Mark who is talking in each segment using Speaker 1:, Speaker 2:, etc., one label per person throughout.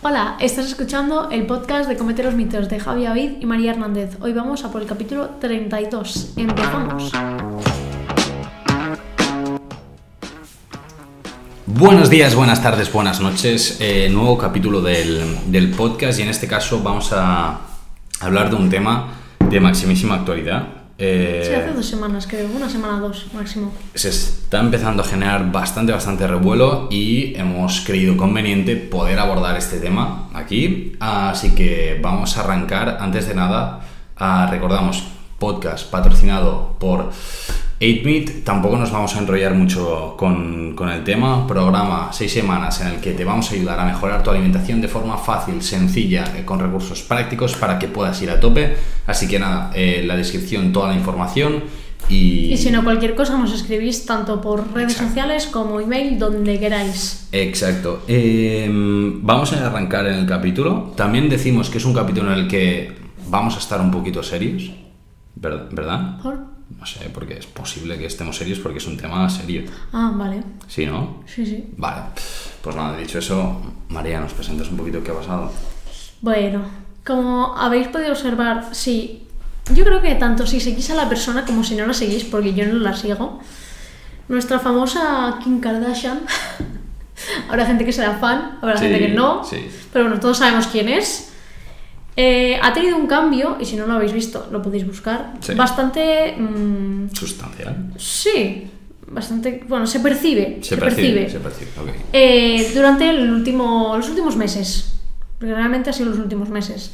Speaker 1: Hola, estás escuchando el podcast de Comete los mitos de Javi Avid y María Hernández. Hoy vamos a por el capítulo 32. Empezamos.
Speaker 2: Buenos días, buenas tardes, buenas noches. Eh, nuevo capítulo del, del podcast y en este caso vamos a hablar de un tema de maximísima actualidad. Eh,
Speaker 1: Sí, hace dos semanas, creo. Una semana, dos máximo.
Speaker 2: se está empezando a generar bastante, bastante revuelo y hemos creído conveniente poder abordar este tema aquí. Así que vamos a arrancar. Antes de nada, recordamos, podcast patrocinado por 8Meat. Tampoco nos vamos a enrollar mucho con, con el tema. Programa 6 semanas en el que te vamos a ayudar a mejorar tu alimentación de forma fácil, sencilla, con recursos prácticos para que puedas ir a tope. Así que nada, eh, la descripción, toda la información. Y,
Speaker 1: Y si no, cualquier cosa nos escribís tanto por redes
Speaker 2: Exacto.
Speaker 1: sociales como email, donde queráis.
Speaker 2: Exacto. Eh, vamos a arrancar en el capítulo. También decimos que es un capítulo en el que vamos a estar un poquito serios, ¿ver- ¿verdad?
Speaker 1: ¿Por?
Speaker 2: No sé, porque es posible que estemos serios porque es un tema serio.
Speaker 1: Ah, vale.
Speaker 2: ¿Sí, no?
Speaker 1: Sí, sí.
Speaker 2: Vale. Pues nada, dicho eso, María, ¿nos presentas un poquito qué ha pasado?
Speaker 1: Bueno, como habéis podido observar, sí. Yo creo que tanto si seguís a la persona como si no la seguís, porque yo no la sigo, nuestra famosa Kim Kardashian, habrá gente que será fan, habrá
Speaker 2: Sí,
Speaker 1: gente que no,
Speaker 2: sí.
Speaker 1: pero bueno, todos sabemos quién es. Eh, ha tenido un cambio, y si no lo habéis visto, lo podéis buscar,
Speaker 2: Sí.
Speaker 1: bastante... mm,
Speaker 2: Sustancial.
Speaker 1: sí, bastante... Bueno, se percibe.
Speaker 2: Se, percibe, se percibe.
Speaker 1: Eh, durante el último, los últimos meses. Porque realmente ha sido los últimos meses.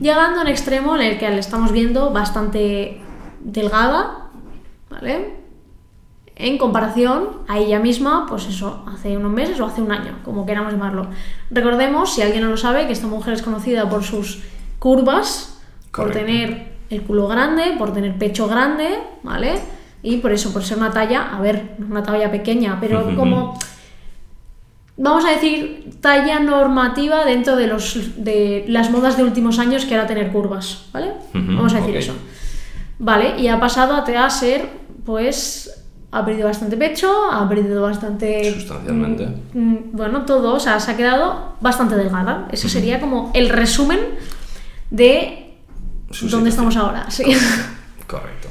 Speaker 1: Llegando a un extremo en el que la estamos viendo bastante delgada, ¿vale? En comparación a ella misma, pues eso, hace unos meses o hace un año, como queramos llamarlo. Recordemos, si alguien no lo sabe, que esta mujer es conocida por sus curvas, por tener el culo grande, por tener pecho grande, ¿vale? Y por eso, por ser una talla, a ver, una talla pequeña, pero como vamos a decir, talla normativa dentro de, los, de las modas de últimos años que era tener curvas, ¿vale? Vamos a decir eso. Vale, y ha pasado a, a ser, pues, ha perdido bastante pecho, ha perdido bastante...
Speaker 2: Sustancialmente.
Speaker 1: mm, mm, bueno, todo, o sea, se ha quedado bastante delgada. Ese sería como el resumen de dónde estamos ahora, sí.
Speaker 2: Correcto.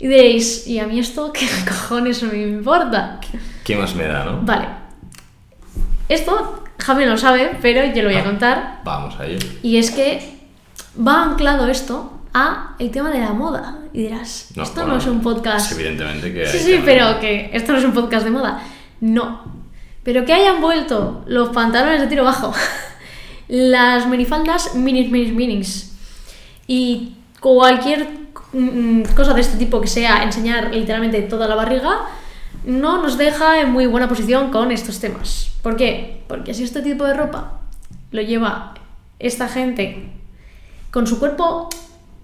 Speaker 1: y diréis, ¿y a mí esto qué cojones me importa?
Speaker 2: ¿Qué más me da, no?
Speaker 1: Vale. Esto Javi no lo sabe, pero yo lo voy a contar.
Speaker 2: Vamos a ello.
Speaker 1: Y es que va anclado esto a el tema de la moda. Y dirás,
Speaker 2: No,
Speaker 1: esto
Speaker 2: bueno,
Speaker 1: no es un podcast.
Speaker 2: evidentemente que
Speaker 1: Sí, sí, pero que esto no es un podcast de moda. No. Pero que hayan vuelto los pantalones de tiro bajo, las minifaldas minis, minis, minis y cualquier mm, cosa de este tipo que sea enseñar literalmente toda la barriga, no nos deja en muy buena posición con estos temas. ¿Por qué? Porque si este tipo de ropa lo lleva esta gente con su cuerpo,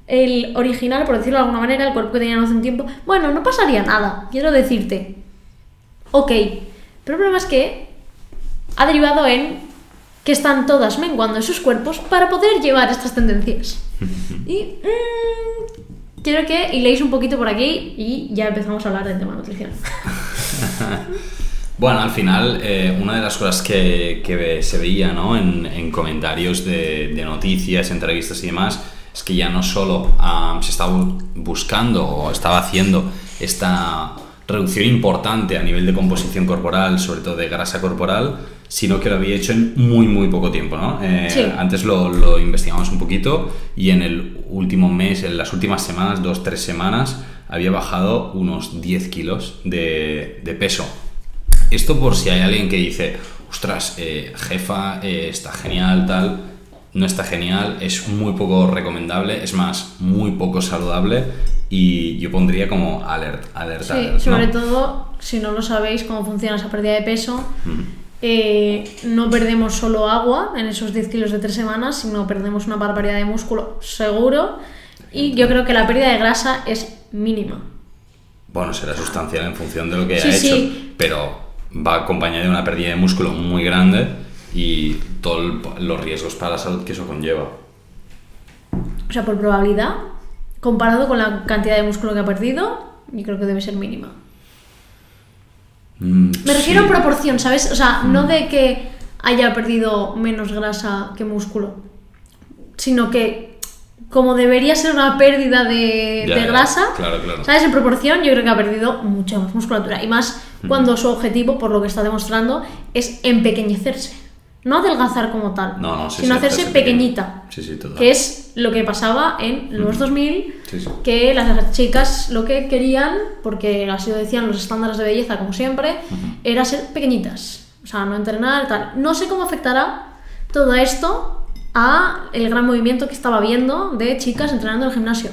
Speaker 1: el original, por decirlo de alguna manera, el cuerpo que tenían hace un tiempo, bueno, no pasaría nada, quiero decirte. Ok, pero el problema es que ha derivado en que están todas menguando en sus cuerpos para poder llevar estas tendencias. Y mm, quiero que hiléis un poquito por aquí y ya empezamos a hablar del tema nutrición.
Speaker 2: Bueno, al final, eh, una de las cosas que, se veía ¿no? en, en comentarios de, de noticias, entrevistas y demás, es que ya no solo ah, se estaba bu- buscando o estaba haciendo esta reducción importante a nivel de composición corporal, sobre todo de grasa corporal, sino que lo había hecho en muy, muy poco tiempo. ¿no? Eh,
Speaker 1: Sí.
Speaker 2: Antes lo, lo investigamos un poquito y en el último mes, en las últimas semanas, dos, tres semanas, había bajado unos 10 kilos de, de peso. Esto por si hay alguien que dice, ostras, eh, jefa, eh, está genial, tal. No está genial, es muy poco recomendable, es más, muy poco saludable y yo pondría como alert, alerta.
Speaker 1: Sí,
Speaker 2: alert, ¿no?
Speaker 1: sobre todo, si no lo sabéis cómo funciona esa pérdida de peso, eh, no perdemos solo agua en esos 10 kilos de 3 semanas, sino perdemos una barbaridad de músculo seguro y yo creo que la pérdida de grasa es mínima.
Speaker 2: Bueno, será sustancial en función de lo que
Speaker 1: Sí,
Speaker 2: ha hecho, pero va acompañada de una pérdida de músculo muy grande y todos los riesgos para la salud que eso conlleva.
Speaker 1: O sea, por probabilidad, comparado con la cantidad de músculo que ha perdido, yo creo que debe ser mínima.
Speaker 2: Mm,
Speaker 1: Me refiero
Speaker 2: sí.
Speaker 1: en proporción, ¿sabes? O sea, no de que haya perdido menos grasa que músculo, sino que como debería ser una pérdida de,
Speaker 2: Ya,
Speaker 1: de grasa,
Speaker 2: claro, claro.
Speaker 1: ¿sabes? En proporción yo creo que ha perdido mucha más musculatura y más cuando su objetivo, por lo que está demostrando, es empequeñecerse. No adelgazar como tal,
Speaker 2: No, no, sí,
Speaker 1: sino
Speaker 2: sí,
Speaker 1: hacerse pequeñita.
Speaker 2: Sí, total.
Speaker 1: Que es lo que pasaba en los 2000,
Speaker 2: Sí, sí.
Speaker 1: que las chicas lo que querían, porque así lo decían los estándares de belleza como siempre, era ser pequeñitas. O sea, no entrenar, tal. No sé cómo afectará todo esto a el gran movimiento que estaba viendo de chicas entrenando en el gimnasio.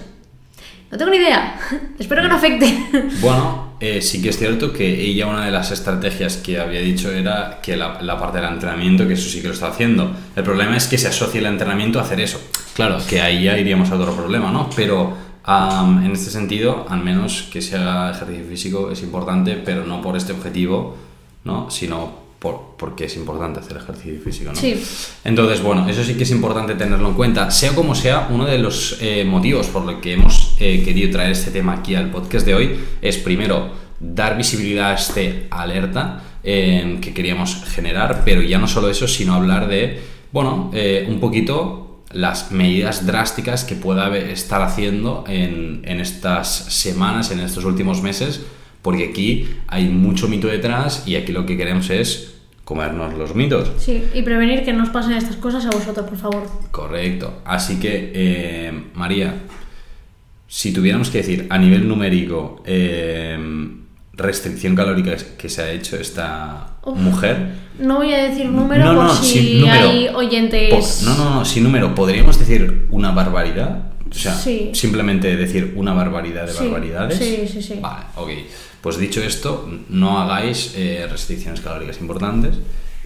Speaker 1: No tengo ni idea. Espero que no afecte.
Speaker 2: Bueno, eh, sí que es cierto que ella una de las estrategias que había dicho era que la, la parte del entrenamiento, que eso sí que lo está haciendo. El problema es que se asocia el entrenamiento a hacer eso. Claro, que ahí ya iríamos a otro problema, ¿no? Pero am, en este sentido, al menos que se haga ejercicio físico es importante, pero no por este objetivo, ¿no? Sino por, porque es importante hacer ejercicio físico, ¿no?
Speaker 1: Sí.
Speaker 2: Entonces, bueno, eso sí que es importante tenerlo en cuenta. Sea como sea, uno de los eh, motivos por los que hemos eh, querido traer este tema aquí al podcast de hoy es primero dar visibilidad a este alerta eh, que queríamos generar, pero ya no solo eso, sino hablar de, bueno, eh, un poquito las medidas drásticas que pueda estar haciendo en, en estas semanas, en estos últimos meses, porque aquí hay mucho mito detrás y aquí lo que queremos es comernos los mitos.
Speaker 1: Sí, y prevenir que nos pasen estas cosas a vosotros, por favor.
Speaker 2: Correcto. Así que, eh, María, si tuviéramos que decir a nivel numérico eh, restricción calórica que se ha hecho esta
Speaker 1: Uf.
Speaker 2: mujer.
Speaker 1: No voy a decir número
Speaker 2: No,
Speaker 1: por
Speaker 2: no,
Speaker 1: si
Speaker 2: número.
Speaker 1: hay oyentes.
Speaker 2: No, no, no, sin número. ¿Podríamos decir una barbaridad? O sea,
Speaker 1: Sí.
Speaker 2: simplemente decir una barbaridad de
Speaker 1: Sí,
Speaker 2: barbaridades.
Speaker 1: sí, sí, sí.
Speaker 2: Vale, ok. Pues dicho esto, no hagáis eh, restricciones calóricas importantes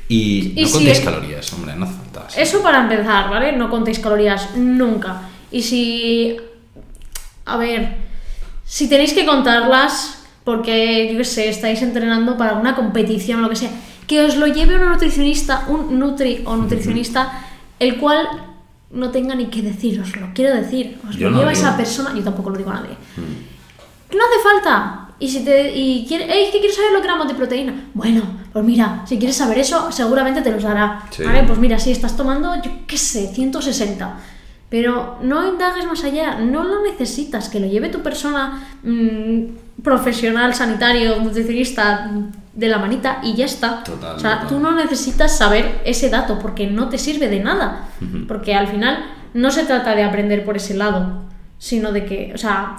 Speaker 2: y,
Speaker 1: Y
Speaker 2: no
Speaker 1: si
Speaker 2: contéis
Speaker 1: es-
Speaker 2: calorías, hombre, no hace falta.
Speaker 1: Eso para empezar, ¿vale? No contéis calorías nunca. Y si. A ver. Si tenéis que contarlas, porque yo qué sé, estáis entrenando para una competición o lo que sea, que os lo lleve un nutricionista, un nutri o nutricionista, el cual no tenga ni que deciroslo. Quiero decir, os
Speaker 2: Yo
Speaker 1: lo
Speaker 2: no
Speaker 1: lleva esa persona, yo tampoco lo digo a nadie. No hace falta. Y si te y quiere, "Ey, que quiero saber los gramos de proteína. Bueno, pues mira, si quieres saber eso, seguramente te los dará.
Speaker 2: Sí.
Speaker 1: ¿Vale? Pues mira, si estás tomando, yo qué sé, 160. Pero no indagues más allá, no lo necesitas, que lo lleve tu persona mm, profesional, sanitario, nutricionista mm, de la manita y ya está.
Speaker 2: Total,
Speaker 1: o sea,
Speaker 2: total.
Speaker 1: tú no necesitas saber ese dato porque no te sirve de nada. Porque al final no se trata de aprender por ese lado, sino de que, o sea,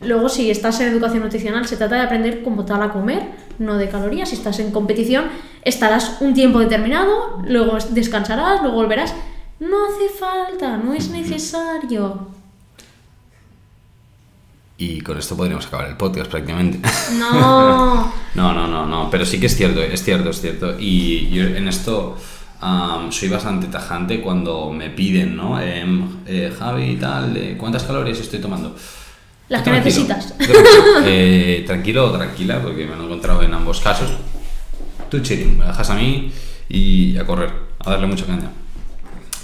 Speaker 1: luego si estás en educación nutricional se trata de aprender como tal a comer, no de calorías. Si estás en competición estarás un tiempo determinado, luego descansarás, luego volverás. No hace falta, no es necesario.
Speaker 2: Y con esto podríamos acabar el podcast prácticamente.
Speaker 1: No.
Speaker 2: No, no, no, no, pero sí que es cierto, es cierto, es cierto. Y yo en esto am, soy bastante tajante cuando me piden, ¿no? Em, eh, Javi y tal, eh, ¿cuántas calorías estoy tomando?
Speaker 1: Las que
Speaker 2: tranquilo,
Speaker 1: necesitas.
Speaker 2: tranquilo, eh, tranquilo o tranquila, porque me lo he encontrado en ambos casos. Tú chilling, me dejas a mí y a correr, a darle mucha caña.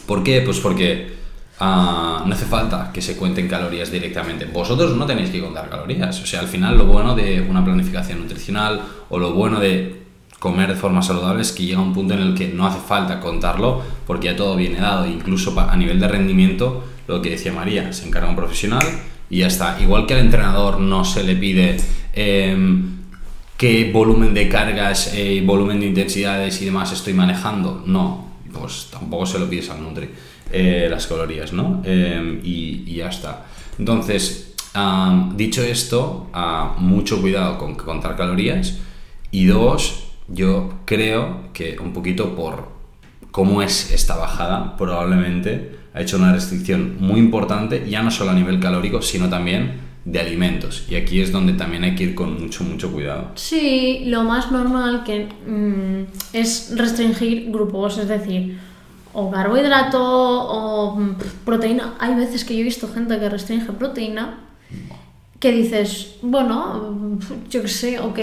Speaker 2: ¿Por qué? Pues porque ah, no hace falta que se cuenten calorías directamente. Vosotros no tenéis que contar calorías. O sea, al final lo bueno de una planificación nutricional o lo bueno de comer de forma saludable es que llega un punto en el que no hace falta contarlo porque ya todo viene dado. Incluso a nivel de rendimiento, lo que decía María, se encarga un profesional y ya está. Igual que al entrenador no se le pide... em, qué volumen de cargas, eh, volumen de intensidades y demás estoy manejando. No, pues tampoco se lo pides al Nutri, eh, las calorías, ¿no? Eh, y, ya está. Entonces, dicho esto, mucho cuidado con contar calorías. Y dos, yo creo que un poquito por cómo es esta bajada, probablemente ha hecho una restricción muy importante, ya no solo a nivel calórico, sino también de alimentos. Y aquí es donde también hay que ir con mucho, mucho cuidado.
Speaker 1: Sí, lo más normal que mm, es restringir grupos, es decir, o carbohidrato o mm, proteína. Hay veces que yo he visto gente que restringe proteína que dices, bueno, mm, yo qué sé, ok.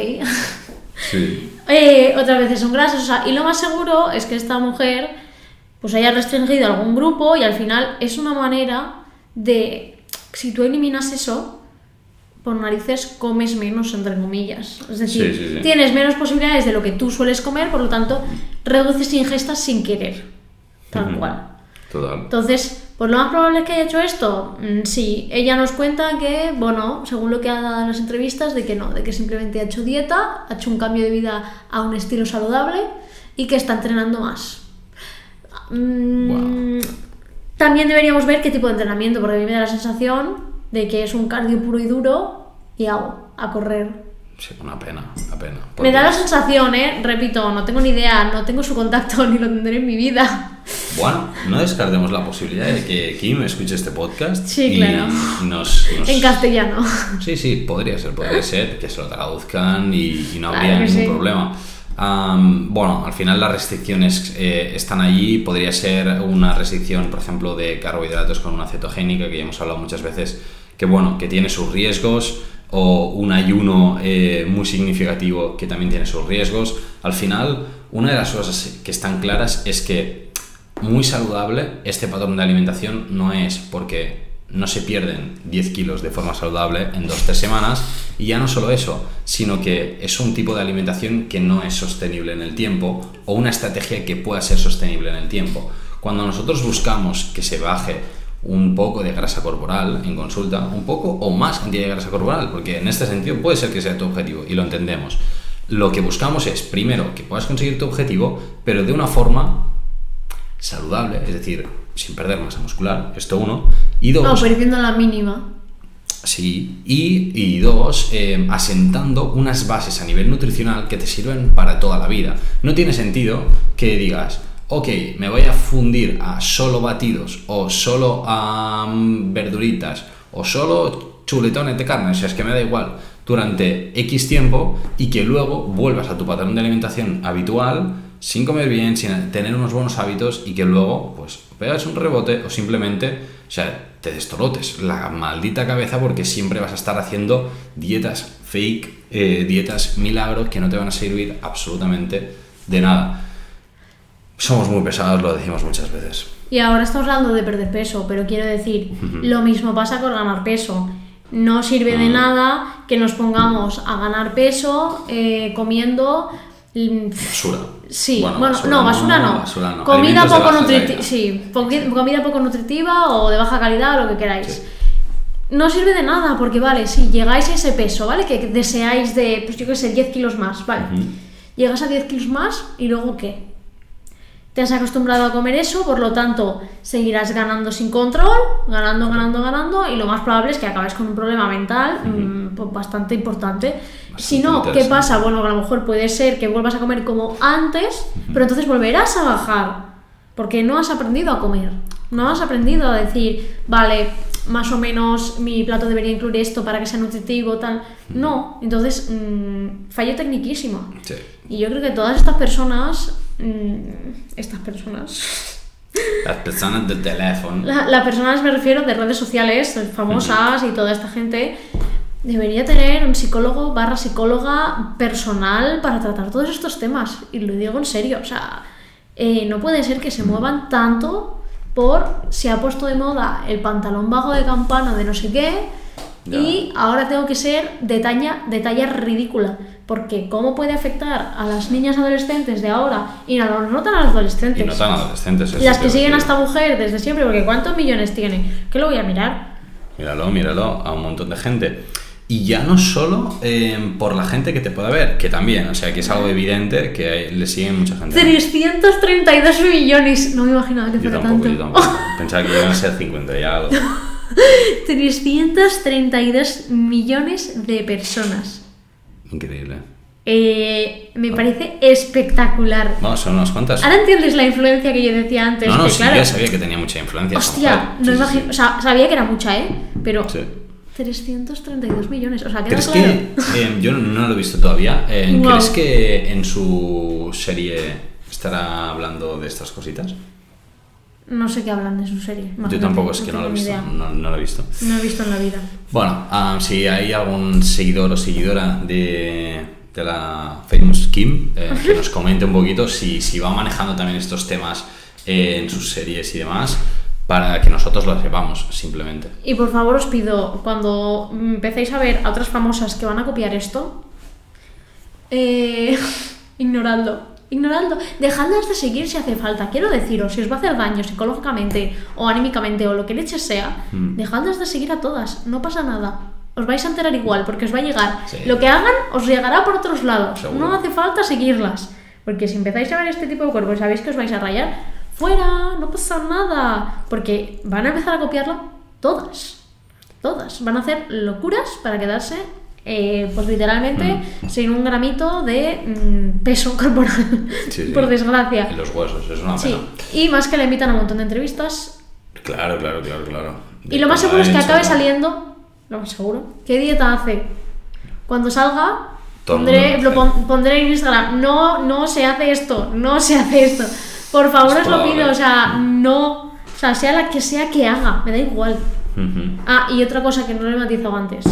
Speaker 2: Sí.
Speaker 1: Eh, otras veces son grasas, o sea, y lo más seguro es que esta mujer pues haya restringido algún grupo y al final es una manera de, si tú eliminas eso, por narices comes menos, entre comillas. Es decir,
Speaker 2: Sí, sí, sí.
Speaker 1: tienes menos posibilidades de lo que tú sueles comer, por lo tanto, reduces ingestas sin querer. Tal cual.
Speaker 2: Total.
Speaker 1: Entonces, pues lo más probable es que haya hecho esto. Mm, Sí, ella nos cuenta que, bueno, según lo que ha dado en las entrevistas, de que no, de que simplemente ha hecho dieta, ha hecho un cambio de vida a un estilo saludable y que está entrenando más. Mm, También deberíamos ver qué tipo de entrenamiento, porque a mí me da la sensación de que es un cardio puro y duro y hago a correr.
Speaker 2: Sí, una pena, una pena.
Speaker 1: Me
Speaker 2: Porque-
Speaker 1: da la sensación, ¿eh? Repito, no tengo ni idea, no tengo su contacto ni lo tendré en mi vida.
Speaker 2: Bueno, no descartemos la posibilidad de que Kim escuche este podcast
Speaker 1: Sí,
Speaker 2: y
Speaker 1: claro.
Speaker 2: nos, nos-
Speaker 1: En castellano.
Speaker 2: Sí, sí, podría ser, podría ser que se lo traduzcan y, y no
Speaker 1: Claro
Speaker 2: habría
Speaker 1: que
Speaker 2: ningún
Speaker 1: sí.
Speaker 2: problema. Am, bueno, al final las restricciones eh, están allí. Podría ser una restricción, por ejemplo, de carbohidratos con una cetogénica, que ya hemos hablado muchas veces, que bueno, que tiene sus riesgos, o un ayuno eh, muy significativo que también tiene sus riesgos. Al final, una de las cosas que están claras es que muy saludable este patrón de alimentación no es porque no se pierden 10 kilos de forma saludable en 2-3 semanas y ya no solo eso, sino que es un tipo de alimentación que no es sostenible en el tiempo o una estrategia que pueda ser sostenible en el tiempo. Cuando nosotros buscamos que se baje un poco de grasa corporal en consulta, un poco o más cantidad de grasa corporal, porque en este sentido puede ser que sea tu objetivo y lo entendemos. Lo que buscamos es, primero, que puedas conseguir tu objetivo, pero de una forma saludable, es decir, sin perder masa muscular, esto uno, y dos,
Speaker 1: No, perdiendo la mínima.
Speaker 2: sí, y, y dos, eh, asentando unas bases a nivel nutricional que te sirven para toda la vida. No tiene sentido que digas, ok, me voy a fundir a solo batidos, o solo a verduritas, o solo chuletones de carne, o sea, es que me da igual, durante X tiempo y que luego vuelvas a tu patrón de alimentación habitual sin comer bien, sin tener unos buenos hábitos y que luego, pues, pegas un rebote o simplemente, o sea, te destorotes la maldita cabeza porque siempre vas a estar haciendo dietas fake, eh, dietas milagros que no te van a servir absolutamente de nada. Somos muy pesados, lo decimos muchas veces.
Speaker 1: Y ahora estamos hablando de perder peso, pero quiero decir, lo mismo pasa con ganar peso. No sirve de
Speaker 2: Ah.
Speaker 1: nada que nos pongamos a ganar peso eh, comiendo. mm,
Speaker 2: Basura.
Speaker 1: Sí, bueno, no, basura no.
Speaker 2: basura no.
Speaker 1: Comida poco nutritiva. Sí, comida poco nutritiva o de baja calidad o lo que queráis.
Speaker 2: Sí.
Speaker 1: No sirve de nada, porque vale, si llegáis a ese peso, ¿vale? Que deseáis de, pues yo qué sé, 10 kilos más, ¿vale? Llegas a 10 kilos más y luego ¿qué? Te has acostumbrado a comer eso, por lo tanto seguirás ganando sin control, ganando, ganando, ganando, y lo más probable es que acabes con un problema mental mm, pues bastante importante. si no, ¿qué pasa? Bueno, a lo mejor puede ser que vuelvas a comer como antes, pero entonces volverás a bajar, porque no has aprendido a comer, no has aprendido a decir, vale, más o menos mi plato debería incluir esto para que sea nutritivo, tal. No, entonces, mm, fallo tecniquísimo.
Speaker 2: Sí.
Speaker 1: Y yo creo que todas estas personas, estas personas,
Speaker 2: Las personas del teléfono.
Speaker 1: la- las personas me refiero de redes sociales famosas y toda esta gente, debería tener un psicólogo barra psicóloga personal para tratar todos estos temas. Y lo digo en serio, o sea, eh, no puede ser que se muevan tanto por se ha puesto de moda el pantalón bajo de campana de no sé qué y ahora tengo que ser de talla, de talla ridícula. Porque ¿cómo puede afectar a las niñas adolescentes de ahora y no, no tan adolescentes?
Speaker 2: Y no tan adolescentes. eso
Speaker 1: Las que siguen a esta mujer desde siempre, porque ¿cuántos millones tiene? ¿Qué lo voy a mirar?
Speaker 2: Míralo, míralo, a un montón de gente. Y ya no solo eh, por la gente que te pueda ver, que también, o sea, que es algo evidente que le siguen mucha gente.
Speaker 1: 332 millones. No me imaginaba que
Speaker 2: Yo
Speaker 1: fuera
Speaker 2: tampoco,
Speaker 1: tanto.
Speaker 2: yo tampoco. Pensaba que iban a ser 50 y algo.
Speaker 1: 332 millones de personas.
Speaker 2: Increíble.
Speaker 1: Eh, me parece espectacular.
Speaker 2: Vamos, son unas cuantas.
Speaker 1: Ahora entiendes la influencia que yo decía antes.
Speaker 2: No, no,
Speaker 1: que
Speaker 2: sí,
Speaker 1: claro,
Speaker 2: ya sabía que tenía mucha influencia.
Speaker 1: Hostia, no
Speaker 2: Sí,
Speaker 1: imagino.
Speaker 2: sí.
Speaker 1: O sea, sabía que era mucha, ¿eh? Pero
Speaker 2: Sí.
Speaker 1: 332 millones. O sea, queda
Speaker 2: ¿Crees
Speaker 1: claro.
Speaker 2: que, eh, yo no lo he visto todavía, eh,
Speaker 1: Wow.
Speaker 2: ¿crees que en su serie estará hablando de estas cositas?
Speaker 1: No sé qué hablan de su serie.
Speaker 2: Yo tampoco, es que no lo he visto. No, no lo he visto.
Speaker 1: No he visto en la vida.
Speaker 2: Bueno, ah, si hay algún seguidor o seguidora de, de la Famous Kim, eh, que nos comente un poquito si, si va manejando también estos temas eh, en sus series y demás, para que nosotros lo sepamos, simplemente.
Speaker 1: Y por favor os pido, cuando empecéis a ver a otras famosas que van a copiar esto, eh, ignoradlo. Ignoradlo. Dejadlas de seguir si hace falta. Quiero deciros, si os va a hacer daño psicológicamente o anímicamente o lo que leche sea,
Speaker 2: Mm.
Speaker 1: dejadlas de seguir a todas. No pasa nada. Os vais a enterar igual porque os va a llegar.
Speaker 2: Sí.
Speaker 1: Lo que hagan os llegará por otros lados.
Speaker 2: Seguro.
Speaker 1: No hace falta seguirlas. Porque si empezáis a ver este tipo de cuerpos y sabéis que os vais a rayar, fuera, no pasa nada. Porque van a empezar a copiarlo todas. Todas. Van a hacer locuras para quedarse, eh, pues literalmente, sin un gramito de mm, peso corporal.
Speaker 2: Sí, sí.
Speaker 1: Por desgracia.
Speaker 2: En los huesos, es una
Speaker 1: Sí.
Speaker 2: pena.
Speaker 1: Y más que le invitan a un montón de entrevistas.
Speaker 2: Claro, claro, claro, claro.
Speaker 1: Y lo más seguro es que acabe saliendo. Lo más seguro. ¿Qué dieta hace? Cuando salga, pondré, lo
Speaker 2: lo
Speaker 1: pon- pondré en Instagram. No, no se hace esto. No se hace esto. Por favor,
Speaker 2: Es
Speaker 1: os lo
Speaker 2: probable.
Speaker 1: pido. O sea, no. O sea, sea la que sea que haga. Me da igual. Ah, y otra cosa que no le he matizado antes.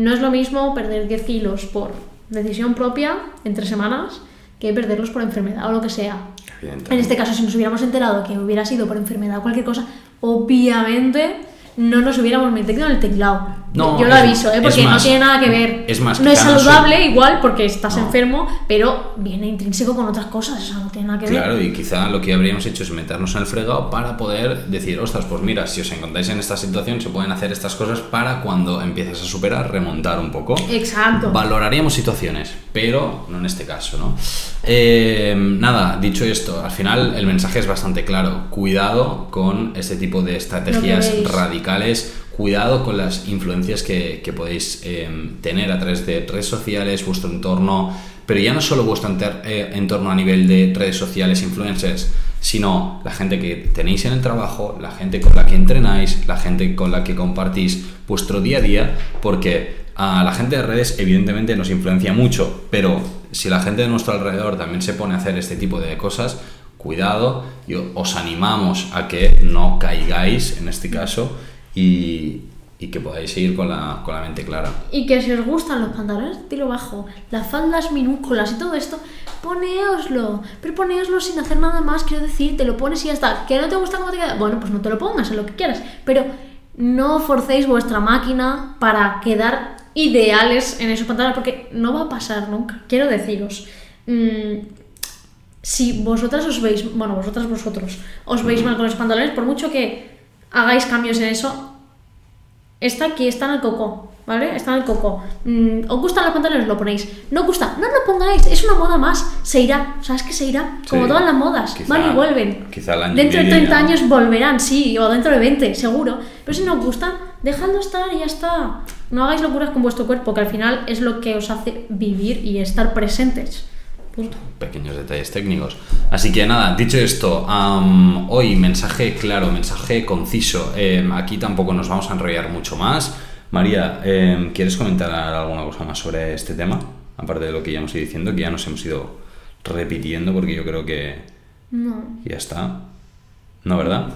Speaker 1: No es lo mismo perder 10 kilos por decisión propia en tres semanas que perderlos por enfermedad o lo que sea. En este caso, si nos hubiéramos enterado que hubiera sido por enfermedad o cualquier cosa, obviamente no nos hubiéramos metido en el teclado.
Speaker 2: No,
Speaker 1: Yo lo
Speaker 2: es-
Speaker 1: aviso, ¿eh? porque no tiene nada que ver.
Speaker 2: es más,
Speaker 1: no es
Speaker 2: no
Speaker 1: saludable igual porque estás
Speaker 2: No.
Speaker 1: enfermo, pero viene intrínseco con otras cosas, o sea, no tiene nada que ver.
Speaker 2: Claro, y quizá lo que habríamos hecho es meternos en el fregado para poder decir, ostras, pues mira, si os encontráis en esta situación, se pueden hacer estas cosas para cuando empieces a superar, remontar un poco.
Speaker 1: Exacto.
Speaker 2: Valoraríamos situaciones, pero no en este caso, ¿no? Eh, nada, dicho esto, al final el mensaje es bastante claro. Cuidado con este tipo de estrategias radicales. Cuidado con las influencias que, podéis eh, tener a través de redes sociales, vuestro entorno, pero ya no solo vuestro eh, entorno a nivel de redes sociales, influencers, sino la gente que tenéis en el trabajo, la gente con la que entrenáis, la gente con la que compartís vuestro día a día, porque a la gente de redes evidentemente nos influencia mucho, pero si la gente de nuestro alrededor también se pone a hacer este tipo de cosas, cuidado y o- os animamos a que no caigáis en este caso y, y que podáis seguir con la, con la mente clara.
Speaker 1: Y que si os gustan los pantalones de tiro bajo, las faldas minúsculas y todo esto, poneoslo. Pero poneoslo sin hacer nada más, quiero decir, te lo pones y ya está. ¿Que no te gusta cómo te queda? Bueno, pues no te lo pongas, en lo que quieras. Pero no forcéis vuestra máquina para quedar ideales en esos pantalones, porque no va a pasar nunca. Quiero deciros. mm, si vosotras os veis, bueno, vosotras vosotros, os veis mal con los pantalones, por mucho que hagáis cambios en eso, Está aquí, está en el coco, ¿vale? Está en el coco. Mm, ¿Os gustan los pantalones? Lo ponéis. ¿No os gusta? No lo pongáis. Es una moda más. Se irá. ¿Sabes que se irá? Como
Speaker 2: Sí.
Speaker 1: todas las modas.
Speaker 2: Quizá-
Speaker 1: Van y vuelven.
Speaker 2: quizá el año
Speaker 1: Dentro de
Speaker 2: medio
Speaker 1: 30
Speaker 2: ya.
Speaker 1: años volverán, sí. O dentro de 20, seguro. Pero si no os gustan, dejadlo estar y ya está. No hagáis locuras con vuestro cuerpo, que al final es lo que os hace vivir y estar presentes. Punto.
Speaker 2: pequeños detalles técnicos. Así que nada, dicho esto, hoy mensaje claro, mensaje conciso. Em, aquí tampoco nos vamos a enrollar mucho más. María, em, ¿quieres comentar alguna cosa más sobre este tema? Aparte de lo que ya hemos ido diciendo, que ya nos hemos ido repitiendo porque yo creo que
Speaker 1: No.
Speaker 2: ya está. ¿No, verdad?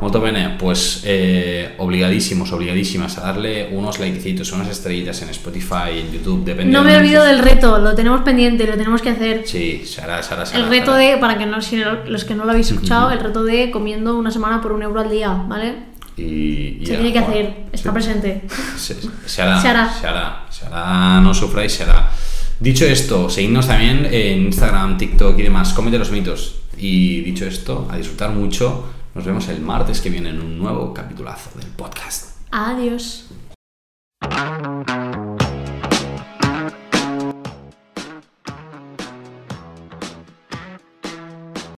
Speaker 2: Molto bene, pues eh, obligadísimos, obligadísimas a darle unos likecitos, unas estrellitas en Spotify, en YouTube, depende
Speaker 1: No
Speaker 2: de
Speaker 1: me
Speaker 2: donde
Speaker 1: olvido del reto. Lo tenemos pendiente, lo tenemos que hacer.
Speaker 2: Sí, se hará, se hará, se hará,
Speaker 1: El reto de, para que no, si los que no lo habéis escuchado, el reto de comiendo una semana por un euro al día, ¿vale?
Speaker 2: Y, y
Speaker 1: Se
Speaker 2: ya,
Speaker 1: tiene que
Speaker 2: bueno,
Speaker 1: hacer, está
Speaker 2: sí.
Speaker 1: presente.
Speaker 2: Se, se hará,
Speaker 1: Se hará.
Speaker 2: se hará, se hará, no sufráis, se hará. Dicho esto, seguidnos también en Instagram, TikTok y demás, cómete los mitos. Y dicho esto, a disfrutar mucho, nos vemos el martes que viene en un nuevo capitulazo del podcast.
Speaker 1: Adiós.